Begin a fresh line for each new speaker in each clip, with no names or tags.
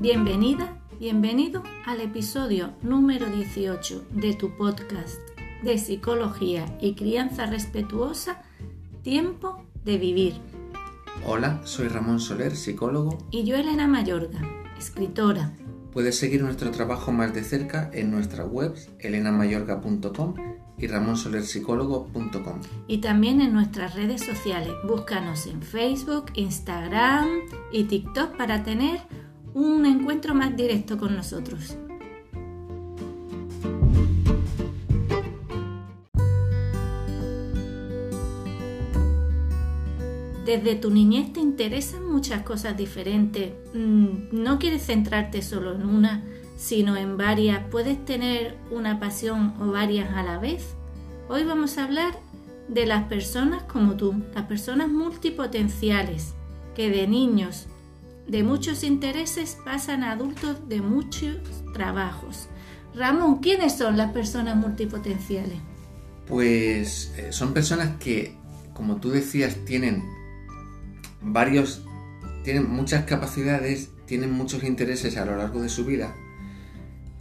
Bienvenida, bienvenido al episodio número 18 de tu podcast de psicología y crianza respetuosa, Tiempo de Vivir.
Hola, soy Ramón Soler, psicólogo.
Y yo Elena Mayorga, escritora.
Puedes seguir nuestro trabajo más de cerca en nuestras webs elenamayorga.com y ramonsolerpsicólogo.com.
Y también en nuestras redes sociales. Búscanos en Facebook, Instagram y TikTok para tener un encuentro más directo con nosotros. Desde tu niñez te interesan muchas cosas diferentes. Mm, no quieres centrarte solo en una, sino en varias. Puedes tener una pasión o varias a la vez. Hoy vamos a hablar de las personas como tú, las personas multipotenciales, que de niños de muchos intereses pasan a adultos de muchos trabajos. Ramón, ¿quiénes son las personas multipotenciales?
Pues eh, son personas que, como tú decías, tienen varios, tienen muchas capacidades, tienen muchos intereses a lo largo de su vida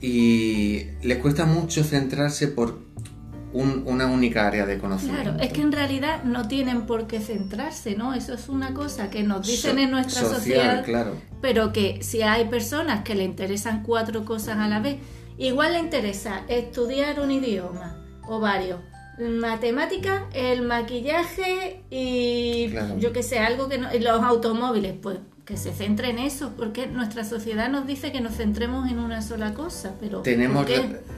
y les cuesta mucho centrarse por una única área de conocimiento.
Claro, es que en realidad no tienen por qué centrarse, ¿no? Eso es una cosa que nos dicen en nuestra sociedad,
claro.
pero que si hay personas que le interesan cuatro cosas a la vez, igual le interesa estudiar un idioma o varios, matemática, el maquillaje y yo que sé, algo que no, los automóviles, pues que se centre en eso, porque nuestra sociedad nos dice que nos centremos en una sola cosa, pero
tenemos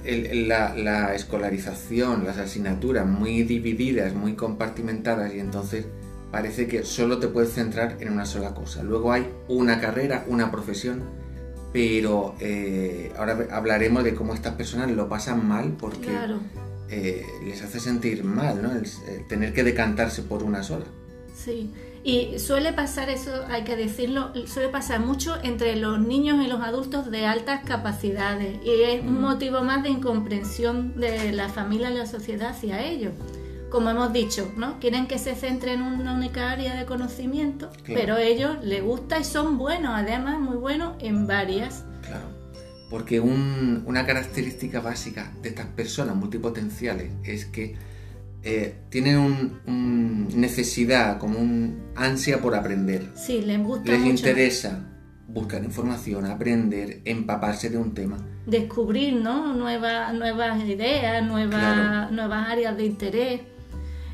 la, la, escolarización, las asignaturas muy divididas, muy compartimentadas y entonces parece que solo te puedes centrar en una sola cosa. Luego hay una carrera, una profesión, pero eh, ahora hablaremos de cómo estas personas lo pasan mal porque eh, les hace sentir mal, ¿no? tener que decantarse por una sola.
Sí, y suele pasar eso, hay que decirlo, suele pasar mucho entre los niños y los adultos de altas capacidades y es un motivo más de incomprensión de la familia y la sociedad hacia ellos. Como hemos dicho, ¿no? Quieren que se centre en una única área de conocimiento, pero ellos les gusta y son buenos, además muy buenos en varias.
Claro porque una característica básica de estas personas multipotenciales es que eh, tienen una necesidad, como un ansia por aprender.
Sí, les gusta.
Les interesa buscar información, aprender, empaparse de un tema.
Descubrir, ¿no? Nuevas, nuevas ideas, nuevas, nuevas áreas de interés.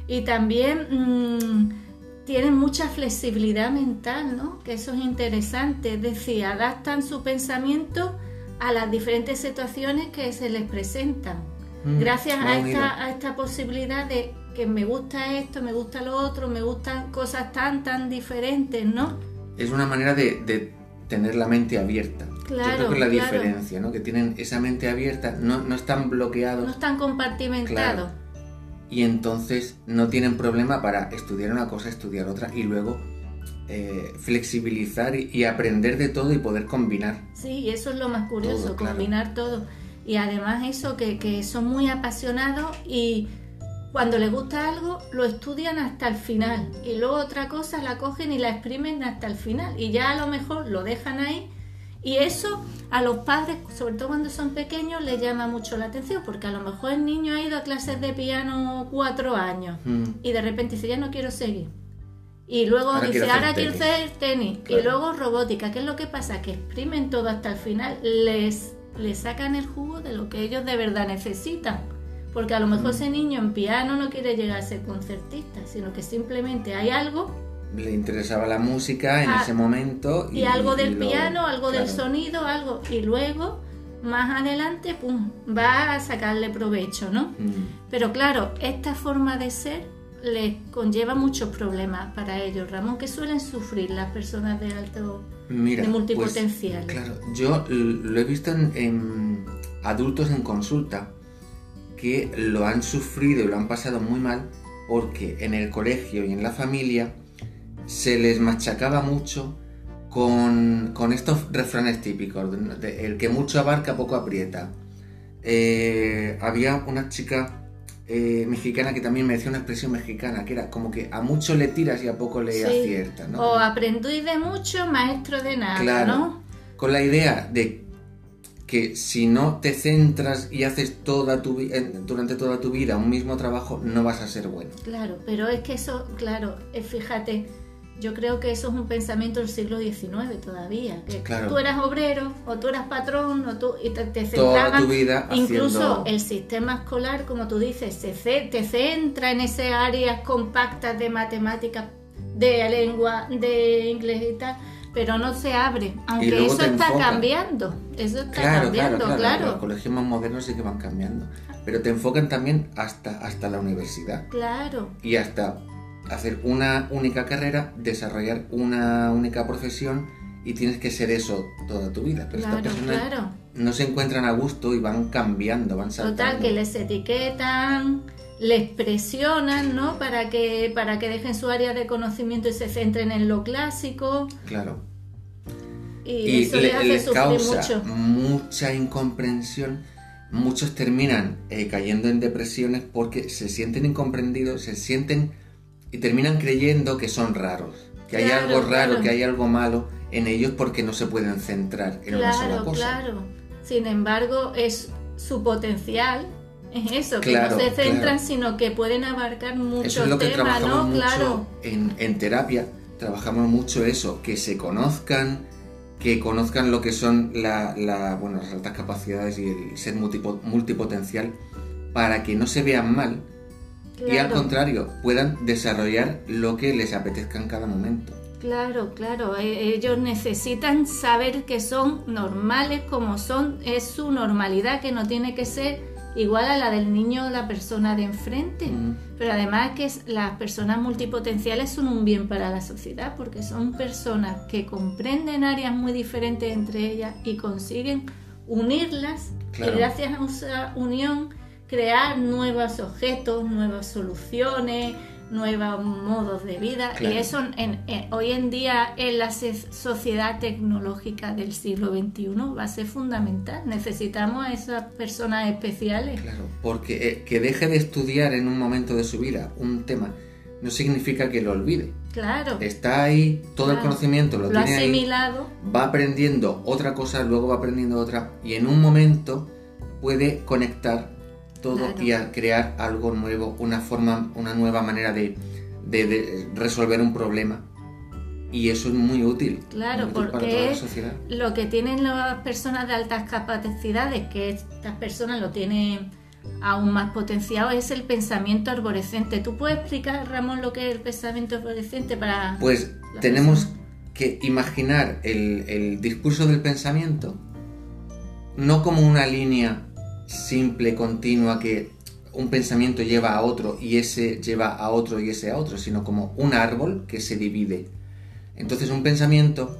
Y también mm, tienen mucha flexibilidad mental, ¿no? Que eso es interesante. Es decir, adaptan su pensamiento a las diferentes situaciones que se les presentan. Mm, Gracias a esta, a esta posibilidad de que me gusta esto, me gusta lo otro, me gustan cosas tan, tan diferentes, ¿no?
Es una manera de, tener la mente abierta. Claro, Yo creo que es la diferencia, ¿no? Que tienen esa mente abierta, no, no están bloqueados.
No están compartimentados.
Y entonces no tienen problema para estudiar una cosa, estudiar otra y luego eh, flexibilizar y, aprender de todo y poder combinar.
Sí, eso es lo más curioso, combinar todo. Y además eso, que, son muy apasionados y cuando les gusta algo lo estudian hasta el final y luego otra cosa la cogen y la exprimen hasta el final y ya a lo mejor lo dejan ahí y eso a los padres, sobre todo cuando son pequeños, les llama mucho la atención porque a lo mejor el niño ha ido a clases de piano cuatro años mm. y de repente dice ya no quiero seguir y luego dice, ahora quiero hacer tenis. Y luego robótica. ¿Qué es lo que pasa? Que exprimen todo hasta el final. Les, les sacan el jugo de lo que ellos de verdad necesitan. Porque a lo mejor ese niño en piano no quiere llegar a ser concertista, sino que simplemente hay algo.
Le interesaba la música en ah, ese momento.
Y, algo del piano, algo del sonido, algo. Y luego, más adelante, pum, va a sacarle provecho, ¿no? Mm. Pero claro, esta forma de ser les conlleva muchos problemas para ellos, Ramón, que suelen sufrir las personas de alto, de pues, multipotencial.
claro, yo lo he visto en, adultos en consulta que lo han sufrido y lo han pasado muy mal porque en el colegio y en la familia se les machacaba mucho con, estos refranes típicos, el que mucho abarca poco aprieta. Eh, había una chica eh, mexicana que también me decía una expresión mexicana, que era como que a mucho le tiras y a poco le aciertas, ¿no?
O aprendí de mucho, maestro de nada, ¿no?
con la idea de que si no te centras y haces toda tu durante toda tu vida un mismo trabajo, no vas a ser bueno.
Claro, pero es que eso, claro, fíjate, yo creo que eso es un pensamiento del siglo XIX todavía. Que tú eras obrero o tú eras patrón o tú, y te, te
Toda tu vida
Incluso el sistema escolar, como tú dices, se, te centra en esas áreas compactas de matemáticas, de lengua, de inglés y tal pero no se abre, aunque eso está cambiando, eso está cambiando, claro, claro,
Los colegios más modernos sí que van cambiando, pero te enfocan también hasta, hasta la universidad.
Claro.
Y hasta hacer una única carrera, desarrollar una única profesión y tienes que ser eso toda tu vida. Pero estas personas no se encuentran a gusto y van cambiando, van saltando.
Total, que les etiquetan les presionan, ¿no? Para que, para que dejen su área de conocimiento y se centren en lo clásico.
Claro.
Y, eso les hace
causa
mucho.
mucha incomprensión. Muchos terminan eh, cayendo en depresiones porque se sienten incomprendidos, se sienten y terminan creyendo que son raros, que hay algo raro, que hay algo malo en ellos porque no se pueden centrar en una sola cosa.
Claro, Sin embargo, es su potencial es eso, que no se centran, sino que pueden abarcar muchos
eso es lo que
temas,
trabajamos
Mucho
claro. En, en, terapia trabajamos mucho eso, que se conozcan, que conozcan lo que son la, bueno, las altas capacidades y el ser multipotencial para que no se vean mal y al contrario puedan desarrollar lo que les apetezca en cada momento.
Claro, claro, e, ellos necesitan saber que son normales como son, es su normalidad que no tiene que ser igual a la del niño o la persona de enfrente. Pero además que las personas multipotenciales son un bien para la sociedad porque son personas que comprenden áreas muy diferentes entre ellas y consiguen unirlas y gracias a esa unión crear nuevos objetos, nuevas soluciones, nuevos modos de vida y eso en, hoy en día en la sociedad tecnológica del siglo XXI va a ser fundamental. Necesitamos a esas personas especiales.
Claro, porque eh, que deje de estudiar en un momento de su vida un tema no significa que lo olvide.
Claro.
Está ahí, todo el conocimiento lo,
lo
tiene
asimilado.
va aprendiendo otra cosa, luego va aprendiendo otra y en un momento puede conectar todo y a crear algo nuevo, una forma, una nueva manera de, resolver un problema. Y eso es muy útil.
Claro, porque lo que tienen las personas de altas capacidades, que estas personas lo tienen aún más potenciado, es el pensamiento arborescente. ¿Tú puedes explicar, Ramón, lo que es el pensamiento arborescente para...
Pues tenemos que imaginar el, el discurso del pensamiento no como una línea simple, continua, que un pensamiento lleva a otro y ese lleva a otro y ese a otro, sino como un árbol que se divide. Entonces un pensamiento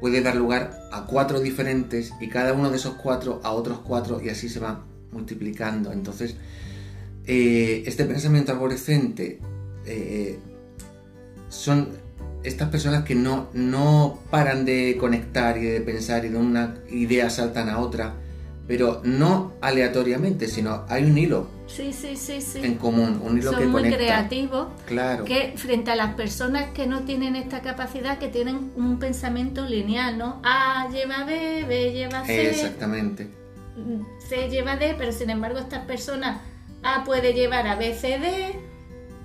puede dar lugar a cuatro diferentes y cada uno de esos cuatro a otros cuatro y así se va multiplicando. Entonces, eh, este pensamiento arborescente eh, son estas personas que no, no paran de conectar y de pensar y de una idea saltan a otra pero no aleatoriamente, sino hay un hilo
sí, sí, sí, sí.
en común, un hilo
Son
que
muy
conecta.
creativos.
Claro.
Que frente a las personas que no tienen esta capacidad, que tienen un pensamiento lineal, ¿no? A lleva B, B lleva C.
Exactamente.
C lleva D, pero sin embargo estas personas A puede llevar a B, C, D,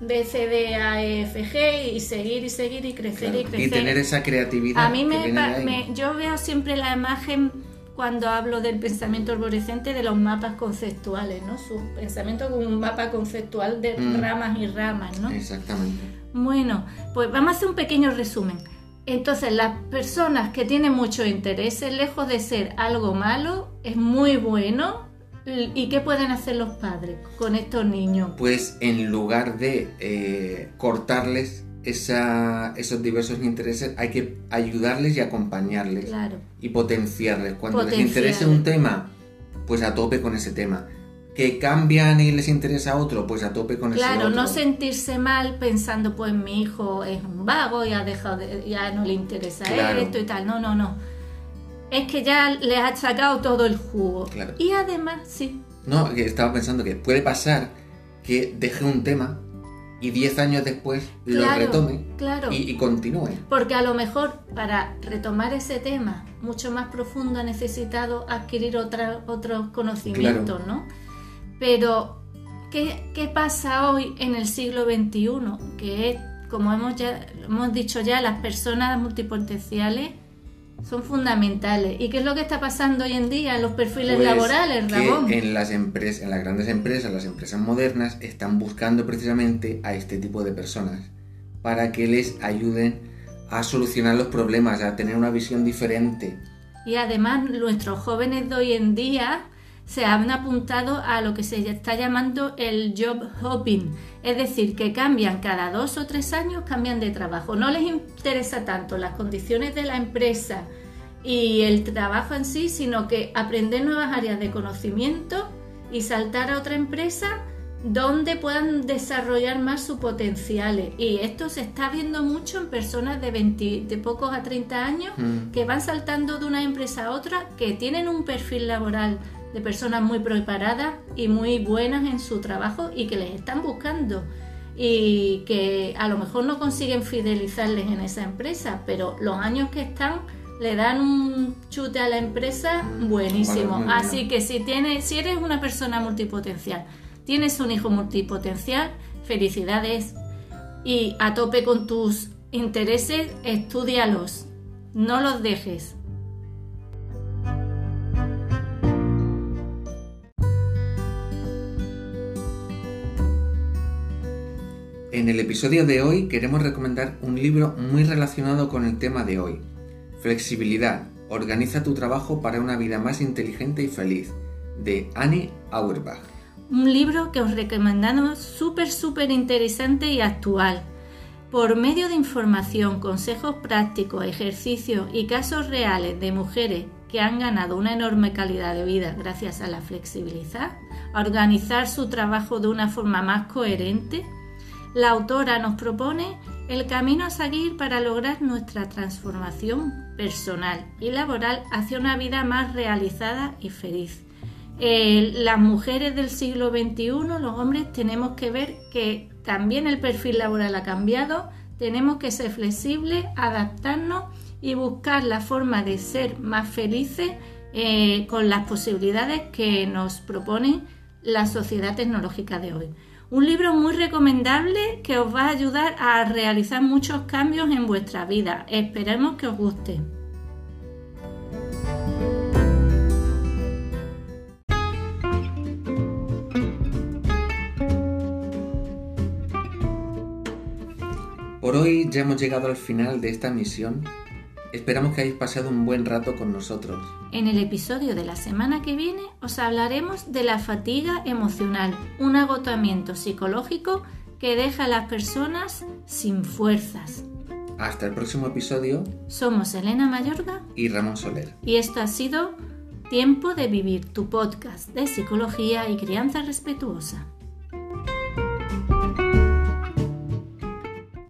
B, C, D, A, E, F, G y seguir y seguir y crecer y crecer.
Y tener esa creatividad.
A mí me, me, yo veo siempre la imagen cuando hablo del pensamiento arborescente de los mapas conceptuales, ¿no? Su pensamiento como un mapa conceptual de mm. ramas y ramas, ¿no?
Exactamente.
Bueno, pues vamos a hacer un pequeño resumen. Entonces, las personas que tienen mucho interés, lejos de ser algo malo, es muy bueno. ¿Y qué pueden hacer los padres con estos niños?
Pues en lugar de eh, cortarles esos diversos intereses hay que ayudarles y acompañarles y potenciarles. Cuando les interese un tema, pues a tope con ese tema. Que cambian y les interesa otro, pues a tope con ese otro.
Claro, no sentirse mal pensando, pues mi hijo es un vago y ha dejado ya no le interesa esto y tal. No, no, no. Es que ya les ha sacado todo el jugo. Y además, sí.
No, estaba pensando que puede pasar que deje un tema y 10 años después lo retome y, continúe.
Porque a lo mejor para retomar ese tema mucho más profundo ha necesitado adquirir otra, otros conocimientos, ¿no? Pero, ¿qué, ¿qué, pasa hoy en el siglo XXI? Que es, como hemos, ya, hemos dicho ya, las personas multipotenciales son fundamentales. ¿Y qué es lo que está pasando hoy en día en los perfiles pues laborales, Ramón?
en las empresas, en las grandes empresas, las empresas modernas, están buscando precisamente a este tipo de personas para que les ayuden a solucionar los problemas, a tener una visión diferente.
Y además nuestros jóvenes de hoy en día se han apuntado a lo que se está llamando el job hopping, es decir, que cambian cada dos o tres años, cambian de trabajo. No les interesa tanto las condiciones de la empresa y el trabajo en sí, sino que aprender nuevas áreas de conocimiento y saltar a otra empresa donde puedan desarrollar más sus potenciales. Y esto se está viendo mucho en personas de, 20, de pocos a 30 años mm. que van saltando de una empresa a otra, que tienen un perfil laboral de personas muy preparadas y muy buenas en su trabajo y que les están buscando y que a lo mejor no consiguen fidelizarles en esa empresa, pero los años que están le dan un chute a la empresa buenísimo. Así que si tienes, si eres una persona multipotencial, tienes un hijo multipotencial, felicidades y a tope con tus intereses, estudialos, no los dejes.
En el episodio de hoy queremos recomendar un libro muy relacionado con el tema de hoy. Flexibilidad. Organiza tu trabajo para una vida más inteligente y feliz. De Annie Auerbach.
Un libro que os recomendamos súper, súper interesante y actual. Por medio de información, consejos prácticos, ejercicios y casos reales de mujeres que han ganado una enorme calidad de vida gracias a la flexibilidad, a organizar su trabajo de una forma más coherente, la autora nos propone el camino a seguir para lograr nuestra transformación personal y laboral hacia una vida más realizada y feliz. Eh, las mujeres del siglo XXI, los hombres, tenemos que ver que también el perfil laboral ha cambiado, tenemos que ser flexibles, adaptarnos y buscar la forma de ser más felices eh, con las posibilidades que nos propone la sociedad tecnológica de hoy. Un libro muy recomendable que os va a ayudar a realizar muchos cambios en vuestra vida. Esperemos que os guste.
Por hoy ya hemos llegado al final de esta misión Esperamos que hayáis pasado un buen rato con nosotros.
En el episodio de la semana que viene os hablaremos de la fatiga emocional, un agotamiento psicológico que deja a las personas sin fuerzas.
Hasta el próximo episodio.
Somos Elena Mayorga
y Ramón Soler.
Y esto ha sido Tiempo de Vivir, tu podcast de psicología y crianza respetuosa.